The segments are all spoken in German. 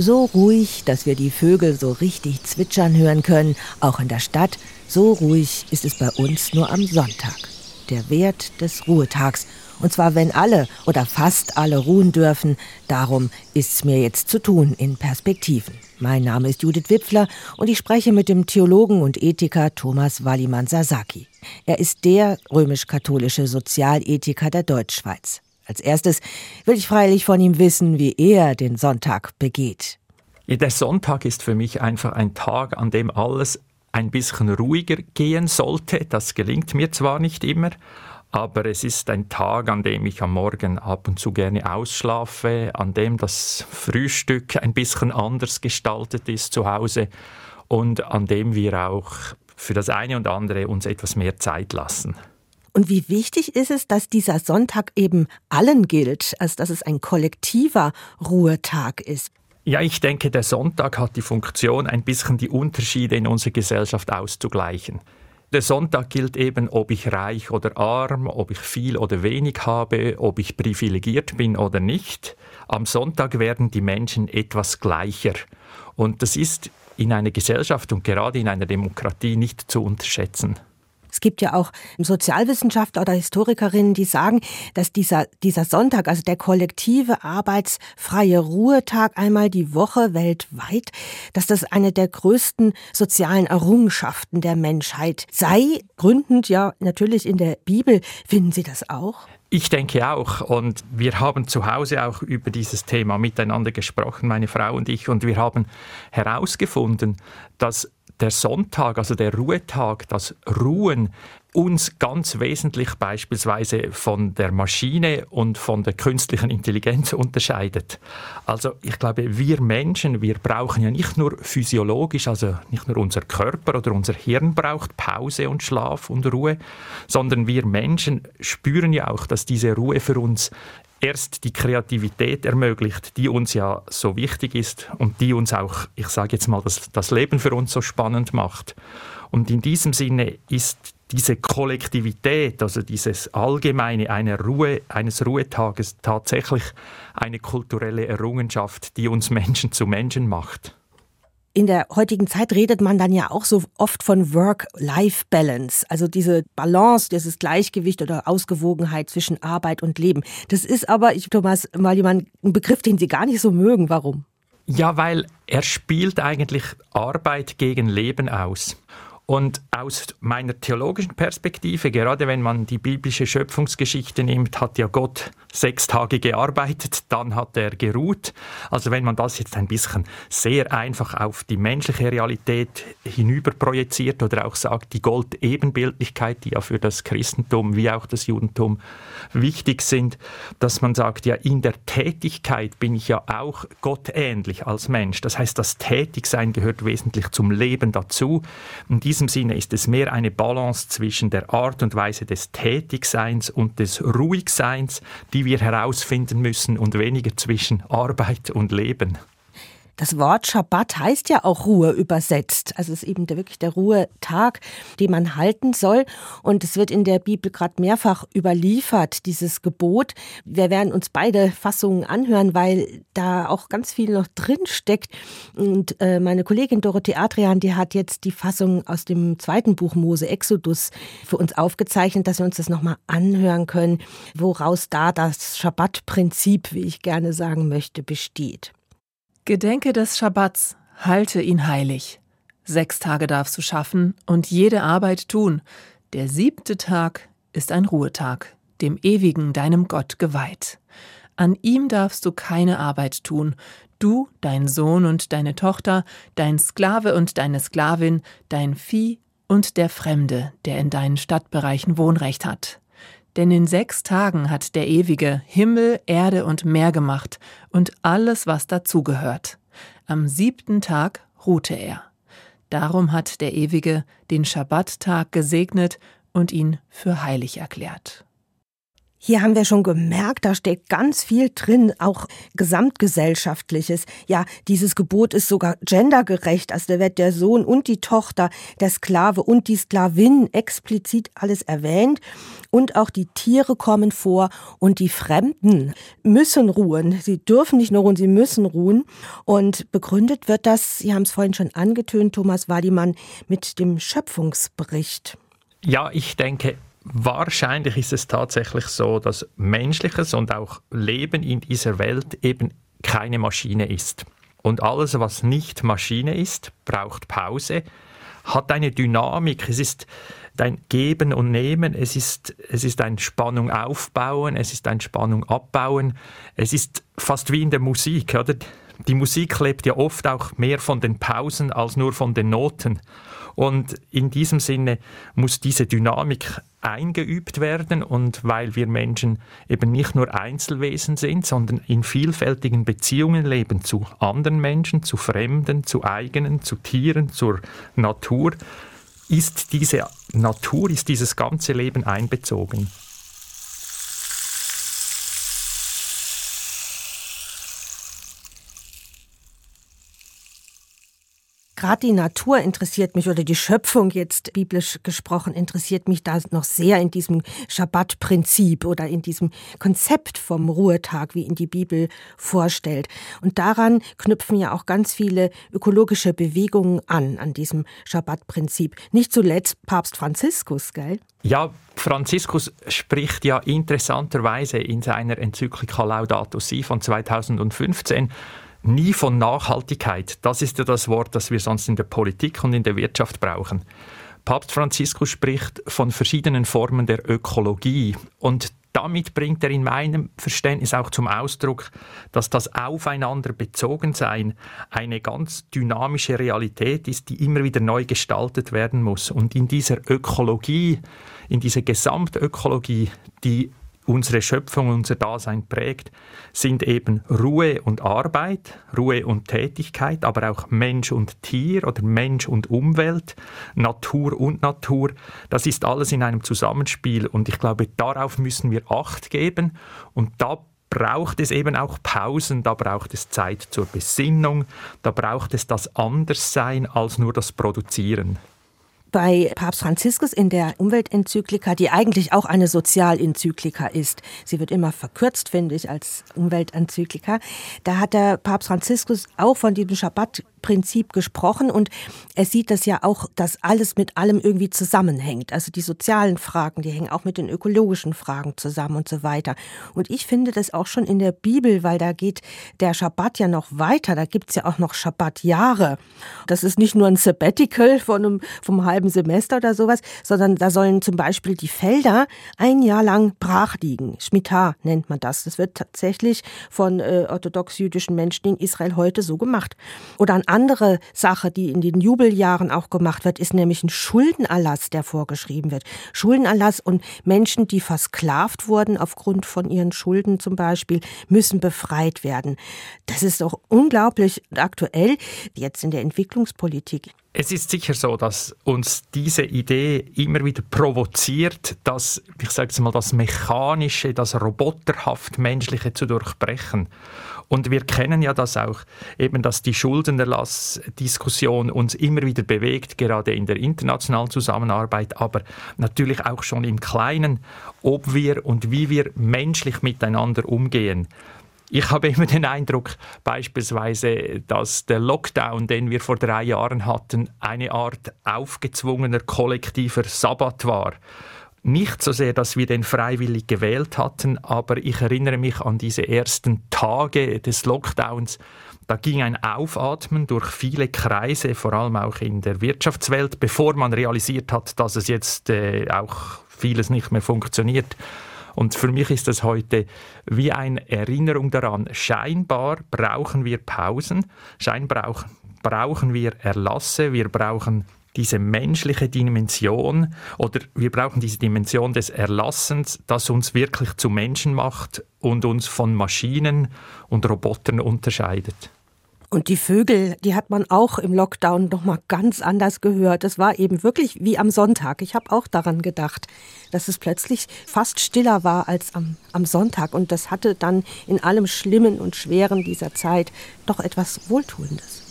So ruhig, dass wir die Vögel so richtig zwitschern hören können, auch in der Stadt, so ruhig ist es bei uns nur am Sonntag. Der Wert des Ruhetags. Und zwar, wenn alle oder fast alle ruhen dürfen. Darum ist es mir jetzt zu tun in Perspektiven. Mein Name ist Judith Wipfler und ich spreche mit dem Theologen und Ethiker Thomas Wallimann Sasaki. Er ist der römisch-katholische Sozialethiker der Deutschschweiz. Als erstes will ich freilich von ihm wissen, wie er den Sonntag begeht. Der Sonntag ist für mich einfach ein Tag, an dem alles ein bisschen ruhiger gehen sollte. Das gelingt mir zwar nicht immer, aber es ist ein Tag, an dem ich am Morgen ab und zu gerne ausschlafe, an dem das Frühstück ein bisschen anders gestaltet ist zu Hause und an dem wir auch für das eine und andere uns etwas mehr Zeit lassen. Und wie wichtig ist es, dass dieser Sonntag eben allen gilt, als dass es ein kollektiver Ruhetag ist? Ja, ich denke, der Sonntag hat die Funktion, ein bisschen die Unterschiede in unserer Gesellschaft auszugleichen. Der Sonntag gilt eben, ob ich reich oder arm, ob ich viel oder wenig habe, ob ich privilegiert bin oder nicht. Am Sonntag werden die Menschen etwas gleicher. Und das ist in einer Gesellschaft und gerade in einer Demokratie nicht zu unterschätzen. Es gibt ja auch Sozialwissenschaftler oder Historikerinnen, die sagen, dass dieser, dieser Sonntag, also der kollektive arbeitsfreie Ruhetag einmal die Woche weltweit, dass das eine der größten sozialen Errungenschaften der Menschheit sei. Gründend ja natürlich in der Bibel. Finden Sie das auch? Ich denke auch. Und wir haben zu Hause auch über dieses Thema miteinander gesprochen, meine Frau und ich. Und wir haben herausgefunden, dass der Sonntag, also der Ruhetag, das Ruhen uns ganz wesentlich beispielsweise von der Maschine und von der künstlichen Intelligenz unterscheidet. Also ich glaube, wir Menschen, wir brauchen ja nicht nur physiologisch, also nicht nur unser Körper oder unser Hirn braucht Pause und Schlaf und Ruhe, sondern wir Menschen spüren ja auch, dass diese Ruhe für uns erst die Kreativität ermöglicht, die uns ja so wichtig ist und die uns auch, ich sage jetzt mal, das, das Leben für uns so spannend macht. Und in diesem Sinne ist diese Kollektivität, also dieses Allgemeine einer Ruhe, eines Ruhetages tatsächlich eine kulturelle Errungenschaft, die uns Menschen zu Menschen macht in der heutigen Zeit redet man dann ja auch so oft von Work-Life-Balance, also diese Balance, dieses Gleichgewicht oder Ausgewogenheit zwischen Arbeit und Leben. Das ist aber, ich, Thomas, mal jemand, ein Begriff, den Sie gar nicht so mögen. Warum? Ja, weil er spielt eigentlich Arbeit gegen Leben aus. Und aus meiner theologischen Perspektive, gerade wenn man die biblische Schöpfungsgeschichte nimmt, hat ja Gott sechs Tage gearbeitet, dann hat er geruht. Also wenn man das jetzt ein bisschen sehr einfach auf die menschliche Realität hinüber projiziert oder auch sagt, die Goldebenbildlichkeit, die ja für das Christentum wie auch das Judentum wichtig sind, dass man sagt, ja, in der Tätigkeit bin ich ja auch gottähnlich als Mensch. Das heißt, das Tätigsein gehört wesentlich zum Leben dazu. Und diesem Sinne ist es mehr eine Balance zwischen der Art und Weise des Tätigseins und des Ruhigseins, die wir herausfinden müssen und weniger zwischen Arbeit und Leben. Das Wort Schabbat heißt ja auch Ruhe übersetzt. Also es ist eben der, wirklich der Ruhetag, den man halten soll. Und es wird in der Bibel gerade mehrfach überliefert, dieses Gebot. Wir werden uns beide Fassungen anhören, weil da auch ganz viel noch drin steckt. Und äh, meine Kollegin Dorothee Adrian, die hat jetzt die Fassung aus dem zweiten Buch Mose, Exodus, für uns aufgezeichnet, dass wir uns das nochmal anhören können, woraus da das Schabbat-Prinzip, wie ich gerne sagen möchte, besteht. Gedenke des Schabbats, halte ihn heilig. Sechs Tage darfst du schaffen und jede Arbeit tun. Der siebte Tag ist ein Ruhetag, dem ewigen deinem Gott geweiht. An ihm darfst du keine Arbeit tun, du, dein Sohn und deine Tochter, dein Sklave und deine Sklavin, dein Vieh und der Fremde, der in deinen Stadtbereichen Wohnrecht hat. Denn in sechs Tagen hat der Ewige Himmel, Erde und Meer gemacht und alles, was dazugehört. Am siebten Tag ruhte er. Darum hat der Ewige den Schabbattag gesegnet und ihn für heilig erklärt. Hier haben wir schon gemerkt, da steht ganz viel drin, auch gesamtgesellschaftliches. Ja, dieses Gebot ist sogar gendergerecht. Also da wird der Sohn und die Tochter, der Sklave und die Sklavin explizit alles erwähnt. Und auch die Tiere kommen vor und die Fremden müssen ruhen. Sie dürfen nicht nur ruhen, sie müssen ruhen. Und begründet wird das, Sie haben es vorhin schon angetönt, Thomas Wadimann, mit dem Schöpfungsbericht. Ja, ich denke, wahrscheinlich ist es tatsächlich so, dass menschliches und auch Leben in dieser Welt eben keine Maschine ist. Und alles, was nicht Maschine ist, braucht Pause, hat eine Dynamik, es ist ein Geben und Nehmen, es ist, es ist ein Spannung aufbauen, es ist ein Spannung abbauen, es ist fast wie in der Musik, oder? Die Musik lebt ja oft auch mehr von den Pausen als nur von den Noten. Und in diesem Sinne muss diese Dynamik eingeübt werden und weil wir Menschen eben nicht nur Einzelwesen sind, sondern in vielfältigen Beziehungen leben zu anderen Menschen, zu Fremden, zu eigenen, zu Tieren, zur Natur, ist diese Natur, ist dieses ganze Leben einbezogen. Gerade die Natur interessiert mich oder die Schöpfung jetzt biblisch gesprochen interessiert mich da noch sehr in diesem Schabbat-Prinzip oder in diesem Konzept vom Ruhetag, wie ihn die Bibel vorstellt. Und daran knüpfen ja auch ganz viele ökologische Bewegungen an, an diesem Schabbat-Prinzip. Nicht zuletzt Papst Franziskus, gell? Ja, Franziskus spricht ja interessanterweise in seiner Enzyklika Laudato Si von 2015 nie von Nachhaltigkeit. Das ist ja das Wort, das wir sonst in der Politik und in der Wirtschaft brauchen. Papst Franziskus spricht von verschiedenen Formen der Ökologie und damit bringt er in meinem Verständnis auch zum Ausdruck, dass das Aufeinander bezogen sein eine ganz dynamische Realität ist, die immer wieder neu gestaltet werden muss. Und in dieser Ökologie, in dieser Gesamtökologie, die unsere Schöpfung, unser Dasein prägt, sind eben Ruhe und Arbeit, Ruhe und Tätigkeit, aber auch Mensch und Tier oder Mensch und Umwelt, Natur und Natur. Das ist alles in einem Zusammenspiel und ich glaube, darauf müssen wir Acht geben und da braucht es eben auch Pausen, da braucht es Zeit zur Besinnung, da braucht es das Anderssein als nur das Produzieren bei Papst Franziskus in der Umweltenzyklika, die eigentlich auch eine Sozialenzyklika ist. Sie wird immer verkürzt, finde ich, als Umweltenzyklika. Da hat der Papst Franziskus auch von diesem Schabbat Prinzip gesprochen und er sieht das ja auch, dass alles mit allem irgendwie zusammenhängt. Also die sozialen Fragen, die hängen auch mit den ökologischen Fragen zusammen und so weiter. Und ich finde das auch schon in der Bibel, weil da geht der Schabbat ja noch weiter. Da gibt's ja auch noch Schabbatjahre. Das ist nicht nur ein Sabbatical von einem, vom halben Semester oder sowas, sondern da sollen zum Beispiel die Felder ein Jahr lang brach liegen. Schmitar nennt man das. Das wird tatsächlich von äh, orthodox-jüdischen Menschen in Israel heute so gemacht. Oder ein andere Sache, die in den Jubeljahren auch gemacht wird, ist nämlich ein Schuldenerlass, der vorgeschrieben wird. Schuldenerlass und Menschen, die versklavt wurden aufgrund von ihren Schulden zum Beispiel, müssen befreit werden. Das ist doch unglaublich aktuell jetzt in der Entwicklungspolitik. Es ist sicher so, dass uns diese Idee immer wieder provoziert, dass, ich sage es mal, das Mechanische, das Roboterhaft Menschliche zu durchbrechen. Und wir kennen ja das auch, eben, dass die Schuldenerlassdiskussion uns immer wieder bewegt, gerade in der internationalen Zusammenarbeit, aber natürlich auch schon im Kleinen, ob wir und wie wir menschlich miteinander umgehen. Ich habe immer den Eindruck, beispielsweise, dass der Lockdown, den wir vor drei Jahren hatten, eine Art aufgezwungener kollektiver Sabbat war. Nicht so sehr, dass wir den freiwillig gewählt hatten, aber ich erinnere mich an diese ersten Tage des Lockdowns. Da ging ein Aufatmen durch viele Kreise, vor allem auch in der Wirtschaftswelt, bevor man realisiert hat, dass es jetzt äh, auch vieles nicht mehr funktioniert. Und für mich ist das heute wie eine Erinnerung daran. Scheinbar brauchen wir Pausen, scheinbar brauchen wir Erlasse, wir brauchen diese menschliche Dimension oder wir brauchen diese Dimension des Erlassens, das uns wirklich zu Menschen macht und uns von Maschinen und Robotern unterscheidet. Und die Vögel, die hat man auch im Lockdown noch mal ganz anders gehört. Das war eben wirklich wie am Sonntag. Ich habe auch daran gedacht, dass es plötzlich fast stiller war als am, am Sonntag. Und das hatte dann in allem Schlimmen und Schweren dieser Zeit doch etwas Wohltuendes.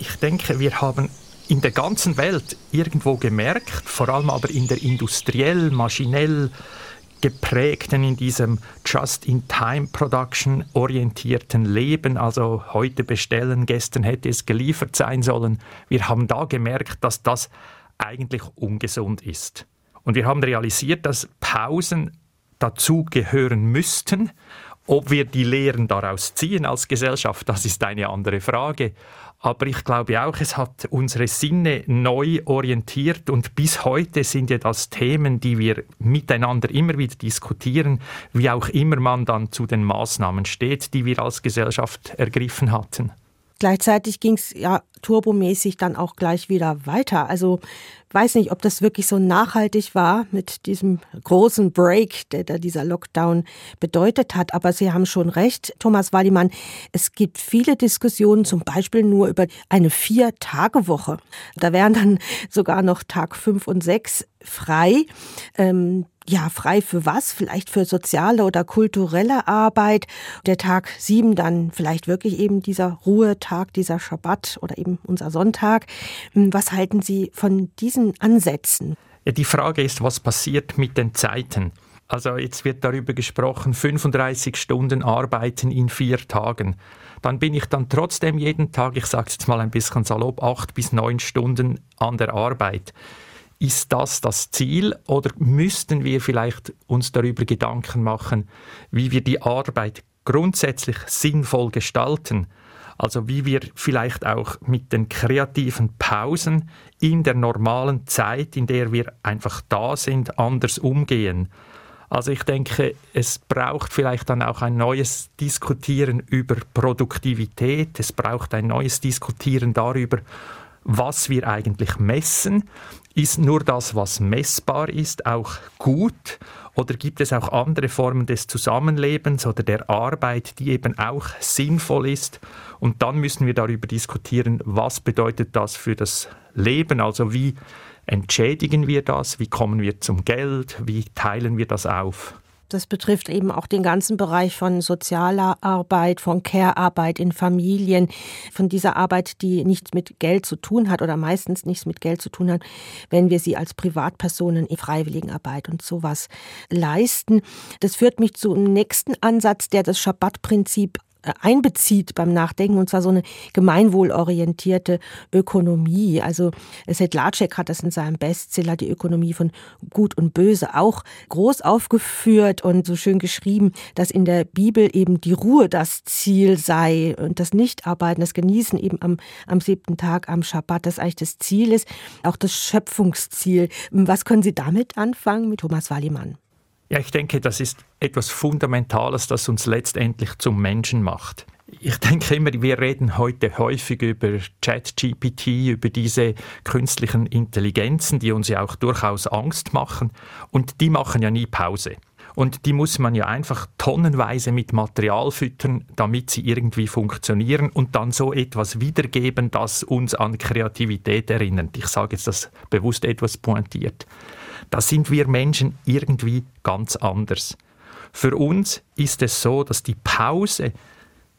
Ich denke, wir haben in der ganzen Welt irgendwo gemerkt, vor allem aber in der industriell, maschinell geprägten, in diesem Just-in-Time-Production orientierten Leben, also heute bestellen, gestern hätte es geliefert sein sollen. Wir haben da gemerkt, dass das eigentlich ungesund ist. Und wir haben realisiert, dass Pausen dazu gehören müssten. Ob wir die Lehren daraus ziehen als Gesellschaft, das ist eine andere Frage. Aber ich glaube auch, es hat unsere Sinne neu orientiert und bis heute sind ja das Themen, die wir miteinander immer wieder diskutieren, wie auch immer man dann zu den Maßnahmen steht, die wir als Gesellschaft ergriffen hatten. Gleichzeitig ging es ja turbomäßig dann auch gleich wieder weiter. Also weiß nicht, ob das wirklich so nachhaltig war mit diesem großen Break, der da dieser Lockdown bedeutet hat. Aber Sie haben schon recht, Thomas Wallimann. Es gibt viele Diskussionen, zum Beispiel nur über eine Vier-Tage-Woche. Da wären dann sogar noch Tag fünf und sechs frei. Ähm, ja, frei für was? Vielleicht für soziale oder kulturelle Arbeit. Der Tag sieben dann vielleicht wirklich eben dieser Ruhetag, dieser Schabbat oder eben unser Sonntag. Hm, was halten Sie von diesen Ansätzen? Die Frage ist, was passiert mit den Zeiten? Also jetzt wird darüber gesprochen, 35 Stunden arbeiten in vier Tagen. Dann bin ich dann trotzdem jeden Tag, ich sage es jetzt mal ein bisschen salopp, acht bis neun Stunden an der Arbeit. Ist das das Ziel oder müssten wir vielleicht uns darüber Gedanken machen, wie wir die Arbeit grundsätzlich sinnvoll gestalten? Also wie wir vielleicht auch mit den kreativen Pausen in der normalen Zeit, in der wir einfach da sind, anders umgehen. Also ich denke, es braucht vielleicht dann auch ein neues Diskutieren über Produktivität, es braucht ein neues Diskutieren darüber, was wir eigentlich messen. Ist nur das, was messbar ist, auch gut? Oder gibt es auch andere Formen des Zusammenlebens oder der Arbeit, die eben auch sinnvoll ist? Und dann müssen wir darüber diskutieren, was bedeutet das für das Leben? Also wie entschädigen wir das? Wie kommen wir zum Geld? Wie teilen wir das auf? Das betrifft eben auch den ganzen Bereich von sozialer Arbeit, von Care-Arbeit in Familien, von dieser Arbeit, die nichts mit Geld zu tun hat oder meistens nichts mit Geld zu tun hat, wenn wir sie als Privatpersonen in Freiwilligenarbeit und sowas leisten. Das führt mich zum nächsten Ansatz, der das Schabbat-Prinzip einbezieht beim Nachdenken, und zwar so eine gemeinwohlorientierte Ökonomie. Also Sedlacek hat das in seinem Bestseller Die Ökonomie von Gut und Böse auch groß aufgeführt und so schön geschrieben, dass in der Bibel eben die Ruhe das Ziel sei und das Nichtarbeiten, das Genießen eben am, am siebten Tag, am Schabbat, das eigentlich das Ziel ist, auch das Schöpfungsziel. Was können Sie damit anfangen mit Thomas Wallimann? Ja, ich denke, das ist etwas Fundamentales, das uns letztendlich zum Menschen macht. Ich denke immer, wir reden heute häufig über ChatGPT, über diese künstlichen Intelligenzen, die uns ja auch durchaus Angst machen. Und die machen ja nie Pause. Und die muss man ja einfach tonnenweise mit Material füttern, damit sie irgendwie funktionieren und dann so etwas wiedergeben, das uns an Kreativität erinnert. Ich sage jetzt das bewusst etwas pointiert. Da sind wir Menschen irgendwie ganz anders. Für uns ist es so, dass die Pause,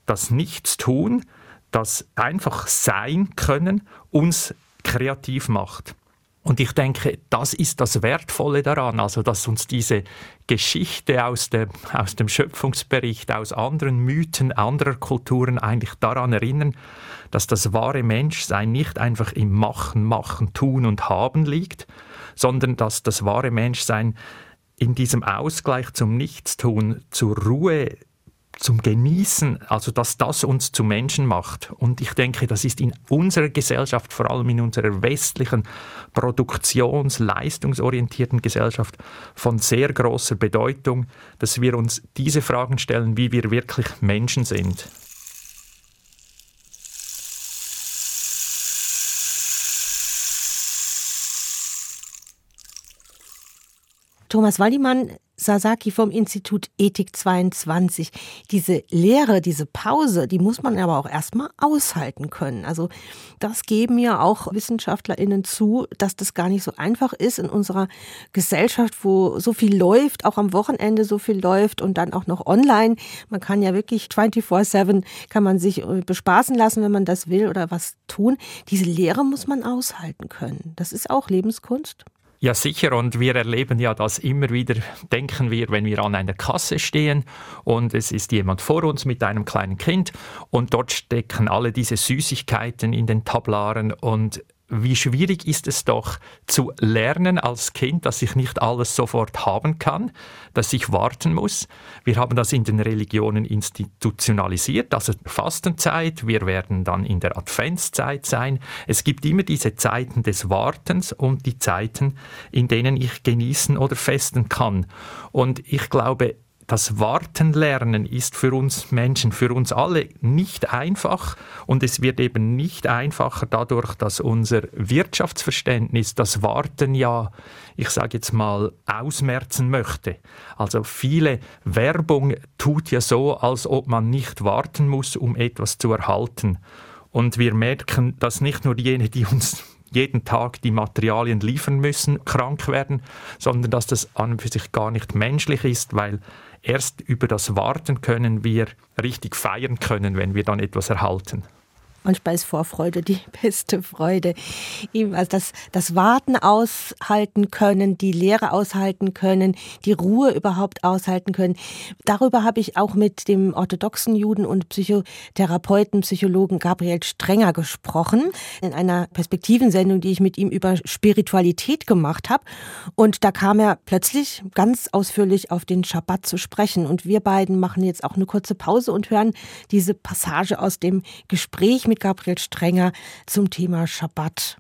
das Nichtstun, das einfach sein können, uns kreativ macht. Und ich denke, das ist das Wertvolle daran, also dass uns diese Geschichte aus dem, aus dem Schöpfungsbericht, aus anderen Mythen anderer Kulturen eigentlich daran erinnern, dass das wahre Menschsein nicht einfach im Machen, Machen, Tun und Haben liegt, sondern dass das wahre Menschsein in diesem Ausgleich zum Nichtstun, zur Ruhe, zum Genießen, also dass das uns zu Menschen macht. Und ich denke, das ist in unserer Gesellschaft, vor allem in unserer westlichen, produktions-, leistungsorientierten Gesellschaft von sehr großer Bedeutung, dass wir uns diese Fragen stellen, wie wir wirklich Menschen sind. Thomas Wallimann Sasaki vom Institut Ethik 22. Diese Lehre, diese Pause, die muss man aber auch erstmal aushalten können. Also das geben ja auch WissenschaftlerInnen zu, dass das gar nicht so einfach ist in unserer Gesellschaft, wo so viel läuft, auch am Wochenende so viel läuft und dann auch noch online. Man kann ja wirklich 24-7 kann man sich äh, bespaßen lassen, wenn man das will oder was tun. Diese Lehre muss man aushalten können. Das ist auch Lebenskunst. Ja, sicher. Und wir erleben ja das immer wieder, denken wir, wenn wir an einer Kasse stehen und es ist jemand vor uns mit einem kleinen Kind und dort stecken alle diese Süßigkeiten in den Tablaren und wie schwierig ist es doch zu lernen als Kind, dass ich nicht alles sofort haben kann, dass ich warten muss. Wir haben das in den Religionen institutionalisiert, also Fastenzeit, wir werden dann in der Adventszeit sein. Es gibt immer diese Zeiten des Wartens und die Zeiten, in denen ich genießen oder festen kann. Und ich glaube, das Warten lernen ist für uns Menschen, für uns alle nicht einfach und es wird eben nicht einfacher dadurch, dass unser Wirtschaftsverständnis das Warten ja, ich sage jetzt mal, ausmerzen möchte. Also viele Werbung tut ja so, als ob man nicht warten muss, um etwas zu erhalten. Und wir merken, dass nicht nur jene, die uns jeden Tag die Materialien liefern müssen, krank werden, sondern dass das an und für sich gar nicht menschlich ist, weil erst über das Warten können wir richtig feiern können, wenn wir dann etwas erhalten. Manchmal ist Vorfreude die beste Freude. Also das, das Warten aushalten können, die Lehre aushalten können, die Ruhe überhaupt aushalten können. Darüber habe ich auch mit dem orthodoxen Juden und Psychotherapeuten, Psychologen Gabriel Strenger gesprochen. In einer Perspektivensendung, die ich mit ihm über Spiritualität gemacht habe. Und da kam er plötzlich ganz ausführlich auf den Schabbat zu sprechen. Und wir beiden machen jetzt auch eine kurze Pause und hören diese Passage aus dem Gespräch mit Gabriel Strenger zum Thema Schabbat.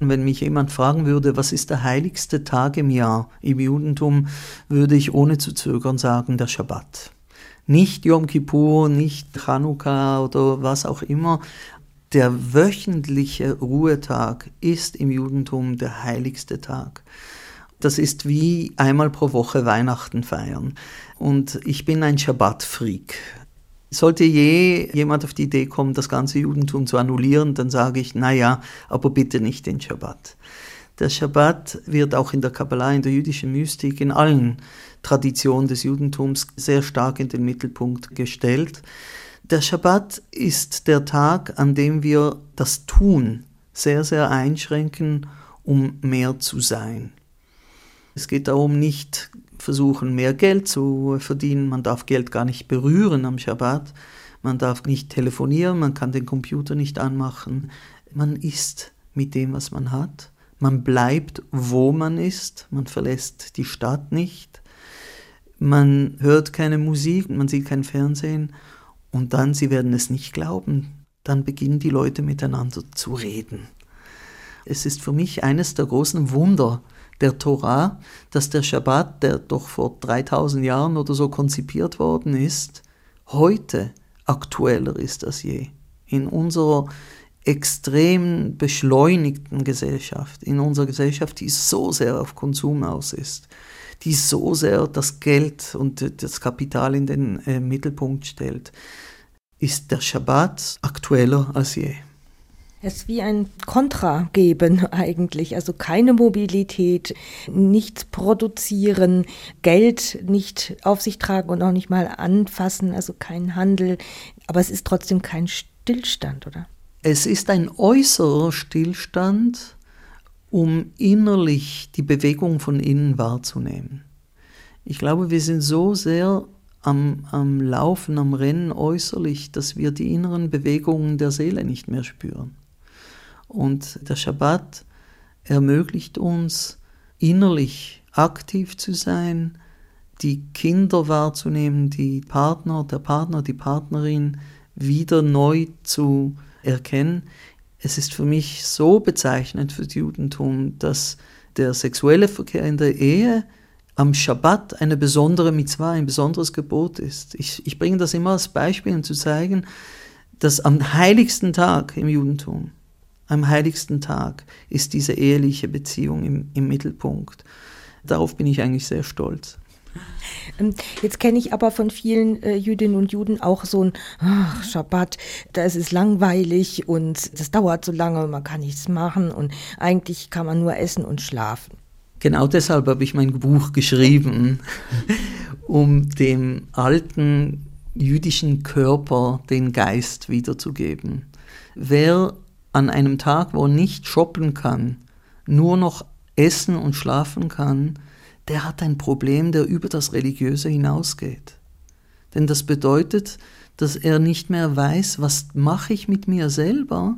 Wenn mich jemand fragen würde, was ist der heiligste Tag im Jahr im Judentum, würde ich ohne zu zögern sagen, der Schabbat. Nicht Yom Kippur, nicht Chanukka oder was auch immer. Der wöchentliche Ruhetag ist im Judentum der heiligste Tag. Das ist wie einmal pro Woche Weihnachten feiern. Und ich bin ein Schabbat-Freak. Sollte je jemand auf die Idee kommen, das ganze Judentum zu annullieren, dann sage ich, naja, aber bitte nicht den Schabbat. Der Schabbat wird auch in der Kabbalah, in der jüdischen Mystik, in allen Traditionen des Judentums sehr stark in den Mittelpunkt gestellt. Der Schabbat ist der Tag, an dem wir das Tun sehr, sehr einschränken, um mehr zu sein. Es geht darum, nicht versuchen, mehr Geld zu verdienen. Man darf Geld gar nicht berühren am Schabbat. Man darf nicht telefonieren, man kann den Computer nicht anmachen. Man isst mit dem, was man hat. Man bleibt, wo man ist. Man verlässt die Stadt nicht. Man hört keine Musik, man sieht kein Fernsehen. Und dann, Sie werden es nicht glauben, dann beginnen die Leute miteinander zu reden. Es ist für mich eines der großen Wunder der Torah, dass der Schabbat, der doch vor 3000 Jahren oder so konzipiert worden ist, heute aktueller ist als je. In unserer extrem beschleunigten Gesellschaft, in unserer Gesellschaft, die so sehr auf Konsum aus ist, die so sehr das Geld und das Kapital in den äh, Mittelpunkt stellt, ist der Schabbat aktueller als je. Es ist wie ein Kontra geben eigentlich. Also keine Mobilität, nichts produzieren, Geld nicht auf sich tragen und auch nicht mal anfassen, also kein Handel. Aber es ist trotzdem kein Stillstand, oder? Es ist ein äußerer Stillstand, um innerlich die Bewegung von innen wahrzunehmen. Ich glaube, wir sind so sehr am, am Laufen, am Rennen äußerlich, dass wir die inneren Bewegungen der Seele nicht mehr spüren. Und der Schabbat ermöglicht uns, innerlich aktiv zu sein, die Kinder wahrzunehmen, die Partner, der Partner, die Partnerin wieder neu zu erkennen. Es ist für mich so bezeichnend für das Judentum, dass der sexuelle Verkehr in der Ehe am Schabbat eine besondere Mitzvah, ein besonderes Gebot ist. Ich, ich bringe das immer als Beispiel, um zu zeigen, dass am heiligsten Tag im Judentum am heiligsten Tag ist diese eheliche Beziehung im, im Mittelpunkt. Darauf bin ich eigentlich sehr stolz. Ähm, jetzt kenne ich aber von vielen äh, Jüdinnen und Juden auch so ein ach, Schabbat, da ist es langweilig und das dauert so lange, man kann nichts machen und eigentlich kann man nur essen und schlafen. Genau deshalb habe ich mein Buch geschrieben, um dem alten jüdischen Körper den Geist wiederzugeben. Wer an einem Tag, wo er nicht shoppen kann, nur noch essen und schlafen kann, der hat ein Problem, der über das Religiöse hinausgeht. Denn das bedeutet, dass er nicht mehr weiß, was mache ich mit mir selber,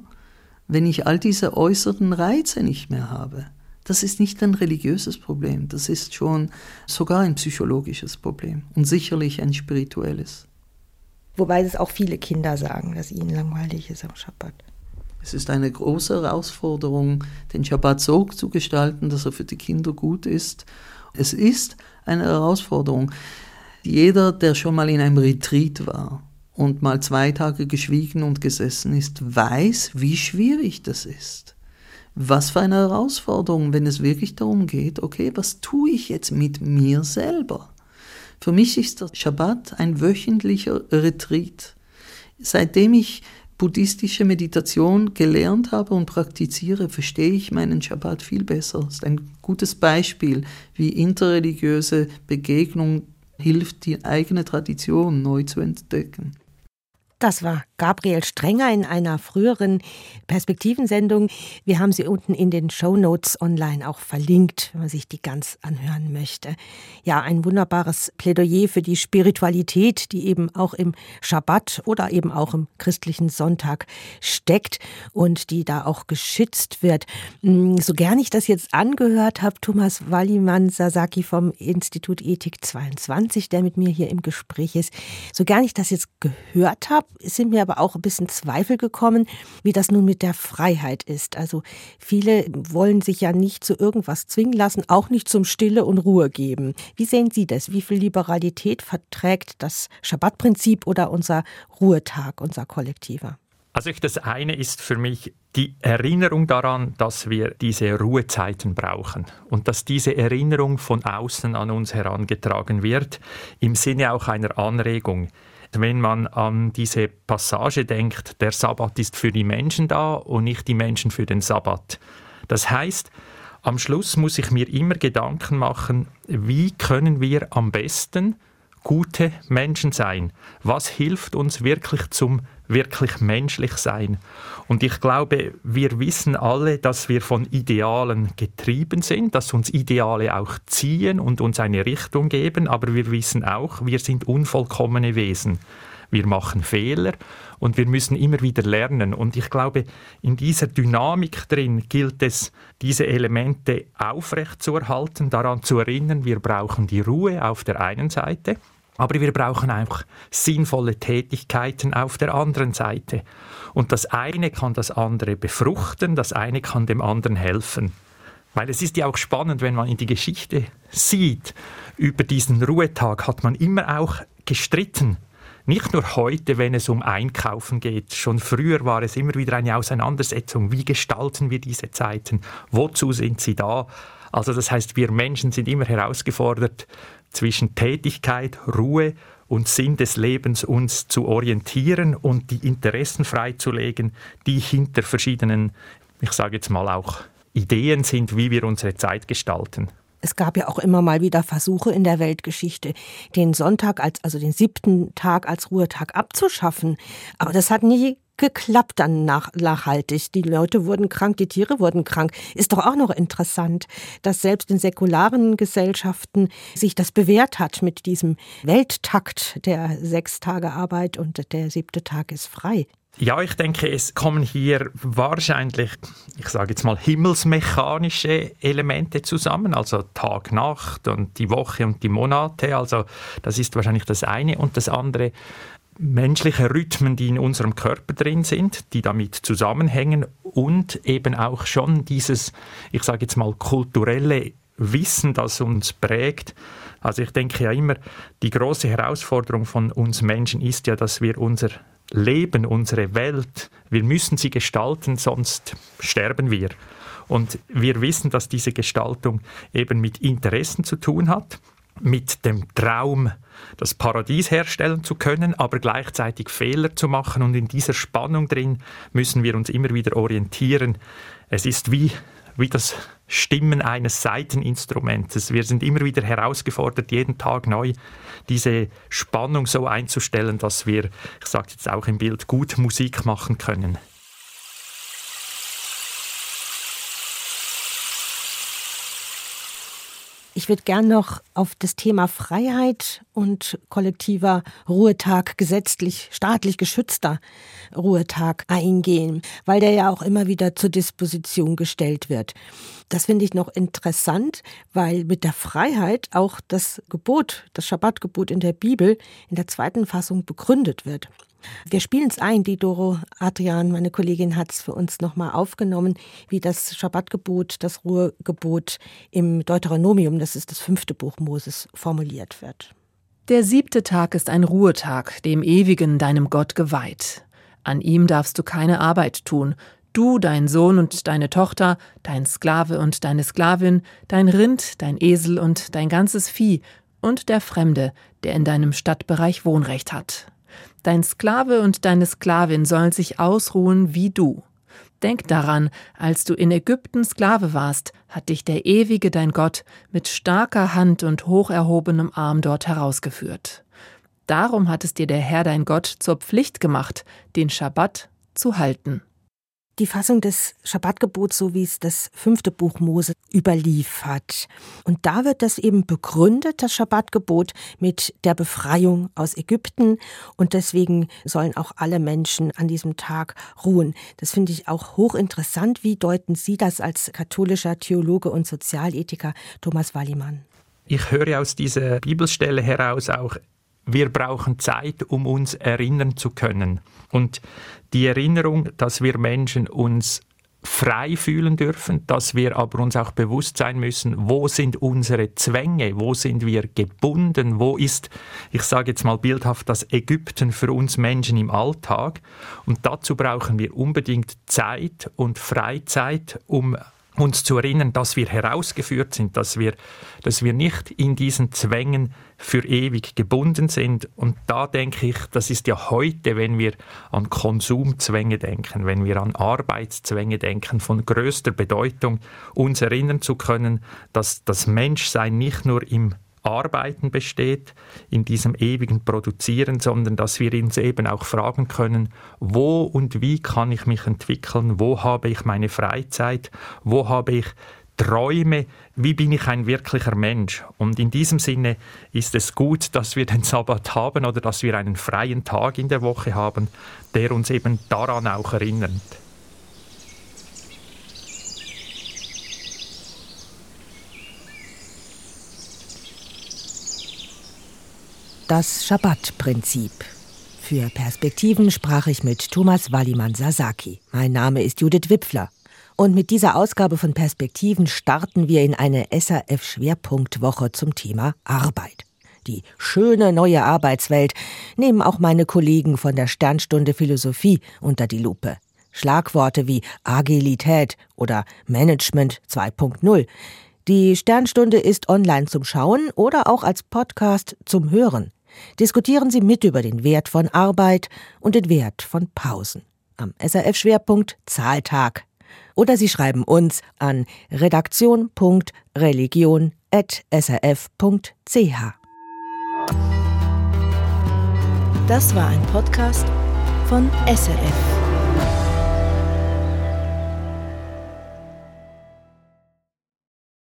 wenn ich all diese äußeren Reize nicht mehr habe. Das ist nicht ein religiöses Problem, das ist schon sogar ein psychologisches Problem und sicherlich ein spirituelles. Wobei es auch viele Kinder sagen, dass ihnen langweilig ist am Schabbat. Es ist eine große Herausforderung, den Schabbat so zu gestalten, dass er für die Kinder gut ist es ist eine Herausforderung. Jeder, der schon mal in einem Retreat war und mal zwei Tage geschwiegen und gesessen ist, weiß, wie schwierig das ist. Was für eine Herausforderung, wenn es wirklich darum geht, okay, was tue ich jetzt mit mir selber? Für mich ist der Schabbat ein wöchentlicher Retreat. Seitdem ich buddhistische Meditation gelernt habe und praktiziere, verstehe ich meinen Schabbat viel besser. Das ist ein gutes Beispiel, wie interreligiöse Begegnung hilft, die eigene Tradition neu zu entdecken. Das war Gabriel Strenger in einer früheren Perspektivensendung. Wir haben sie unten in den Show Notes online auch verlinkt, wenn man sich die ganz anhören möchte. Ja, ein wunderbares Plädoyer für die Spiritualität, die eben auch im Schabbat oder eben auch im christlichen Sonntag steckt und die da auch geschützt wird. Hm, so gern ich das jetzt angehört habe, Thomas Wallimann Sasaki vom Institut Ethik 22, der mit mir hier im Gespräch ist, so gern ich das jetzt gehört habe, sind mir aber auch ein bisschen Zweifel gekommen, wie das nun mit der Freiheit ist. Also viele wollen sich ja nicht zu irgendwas zwingen lassen, auch nicht zum Stille und Ruhe geben. Wie sehen Sie das? Wie viel Liberalität verträgt das Schabbatprinzip oder unser Ruhetag, unser kollektiver? Also das eine ist für mich die Erinnerung daran, dass wir diese Ruhezeiten brauchen und dass diese Erinnerung von außen an uns herangetragen wird, im Sinne auch einer Anregung wenn man an diese Passage denkt, der Sabbat ist für die Menschen da und nicht die Menschen für den Sabbat. Das heißt, am Schluss muss ich mir immer Gedanken machen, wie können wir am besten gute Menschen sein? Was hilft uns wirklich zum wirklich menschlich sein? Und ich glaube, wir wissen alle, dass wir von Idealen getrieben sind, dass uns Ideale auch ziehen und uns eine Richtung geben, aber wir wissen auch, wir sind unvollkommene Wesen. Wir machen Fehler und wir müssen immer wieder lernen. Und ich glaube, in dieser Dynamik drin gilt es, diese Elemente aufrechtzuerhalten, daran zu erinnern, wir brauchen die Ruhe auf der einen Seite, aber wir brauchen auch sinnvolle Tätigkeiten auf der anderen Seite. Und das eine kann das andere befruchten, das eine kann dem anderen helfen. Weil es ist ja auch spannend, wenn man in die Geschichte sieht, über diesen Ruhetag hat man immer auch gestritten. Nicht nur heute, wenn es um Einkaufen geht. Schon früher war es immer wieder eine Auseinandersetzung. Wie gestalten wir diese Zeiten? Wozu sind sie da? Also das heißt, wir Menschen sind immer herausgefordert, zwischen Tätigkeit, Ruhe und Sinn des Lebens uns zu orientieren und die Interessen freizulegen, die hinter verschiedenen, ich sage jetzt mal auch, Ideen sind, wie wir unsere Zeit gestalten. Es gab ja auch immer mal wieder Versuche in der Weltgeschichte, den Sonntag als, also den siebten Tag als Ruhetag abzuschaffen. Aber das hat nie geklappt dann nach, nachhaltig. Die Leute wurden krank, die Tiere wurden krank. Ist doch auch noch interessant, dass selbst in säkularen Gesellschaften sich das bewährt hat mit diesem Welttakt der sechs Tage Arbeit und der siebte Tag ist frei. Ja, ich denke, es kommen hier wahrscheinlich, ich sage jetzt mal, himmelsmechanische Elemente zusammen, also Tag, Nacht und die Woche und die Monate. Also das ist wahrscheinlich das eine. Und das andere, menschliche Rhythmen, die in unserem Körper drin sind, die damit zusammenhängen und eben auch schon dieses, ich sage jetzt mal, kulturelle Wissen, das uns prägt. Also ich denke ja immer, die große Herausforderung von uns Menschen ist ja, dass wir unser Leben, unsere Welt, wir müssen sie gestalten, sonst sterben wir. Und wir wissen, dass diese Gestaltung eben mit Interessen zu tun hat, mit dem Traum, das Paradies herstellen zu können, aber gleichzeitig Fehler zu machen. Und in dieser Spannung drin müssen wir uns immer wieder orientieren. Es ist wie, wie das Stimmen eines Saiteninstrumentes. Wir sind immer wieder herausgefordert, jeden Tag neu diese Spannung so einzustellen, dass wir, ich sage jetzt auch im Bild, gut Musik machen können. Ich würde gern noch auf das Thema Freiheit und kollektiver Ruhetag, gesetzlich, staatlich geschützter Ruhetag eingehen, weil der ja auch immer wieder zur Disposition gestellt wird. Das finde ich noch interessant, weil mit der Freiheit auch das Gebot, das Schabbatgebot in der Bibel in der zweiten Fassung begründet wird. Wir spielen es ein. Die Doro Adrian, meine Kollegin, hat es für uns nochmal aufgenommen, wie das Schabbatgebot, das Ruhegebot im Deuteronomium, das ist das fünfte Buch Moses, formuliert wird. Der siebte Tag ist ein Ruhetag, dem Ewigen, deinem Gott geweiht. An ihm darfst du keine Arbeit tun. Du, dein Sohn und deine Tochter, dein Sklave und deine Sklavin, dein Rind, dein Esel und dein ganzes Vieh und der Fremde, der in deinem Stadtbereich Wohnrecht hat. Dein Sklave und deine Sklavin sollen sich ausruhen wie du. Denk daran, als du in Ägypten Sklave warst, hat dich der ewige dein Gott mit starker Hand und hoch erhobenem Arm dort herausgeführt. Darum hat es dir der Herr dein Gott zur Pflicht gemacht, den Schabbat zu halten die Fassung des Schabbatgebots, so wie es das fünfte Buch Mose überliefert. Und da wird das eben begründet, das Schabbatgebot, mit der Befreiung aus Ägypten. Und deswegen sollen auch alle Menschen an diesem Tag ruhen. Das finde ich auch hochinteressant. Wie deuten Sie das als katholischer Theologe und Sozialethiker, Thomas Wallimann? Ich höre aus dieser Bibelstelle heraus auch wir brauchen Zeit, um uns erinnern zu können. Und die Erinnerung, dass wir Menschen uns frei fühlen dürfen, dass wir aber uns auch bewusst sein müssen, wo sind unsere Zwänge, wo sind wir gebunden, wo ist, ich sage jetzt mal bildhaft, das Ägypten für uns Menschen im Alltag. Und dazu brauchen wir unbedingt Zeit und Freizeit, um uns zu erinnern, dass wir herausgeführt sind, dass wir, dass wir nicht in diesen Zwängen für ewig gebunden sind. Und da denke ich, das ist ja heute, wenn wir an Konsumzwänge denken, wenn wir an Arbeitszwänge denken, von größter Bedeutung, uns erinnern zu können, dass das Menschsein nicht nur im Arbeiten besteht, in diesem ewigen Produzieren, sondern dass wir uns eben auch fragen können, wo und wie kann ich mich entwickeln, wo habe ich meine Freizeit, wo habe ich Träume, wie bin ich ein wirklicher Mensch? Und in diesem Sinne ist es gut, dass wir den Sabbat haben oder dass wir einen freien Tag in der Woche haben, der uns eben daran auch erinnert. Das Schabbat-Prinzip. Für Perspektiven sprach ich mit Thomas Wallimann Sasaki. Mein Name ist Judith Wipfler. Und mit dieser Ausgabe von Perspektiven starten wir in eine SAF-Schwerpunktwoche zum Thema Arbeit. Die schöne neue Arbeitswelt nehmen auch meine Kollegen von der Sternstunde Philosophie unter die Lupe. Schlagworte wie Agilität oder Management 2.0 die Sternstunde ist online zum Schauen oder auch als Podcast zum Hören. Diskutieren Sie mit über den Wert von Arbeit und den Wert von Pausen. Am SRF-Schwerpunkt Zahltag. Oder Sie schreiben uns an redaktion.religion.srf.ch. Das war ein Podcast von SRF.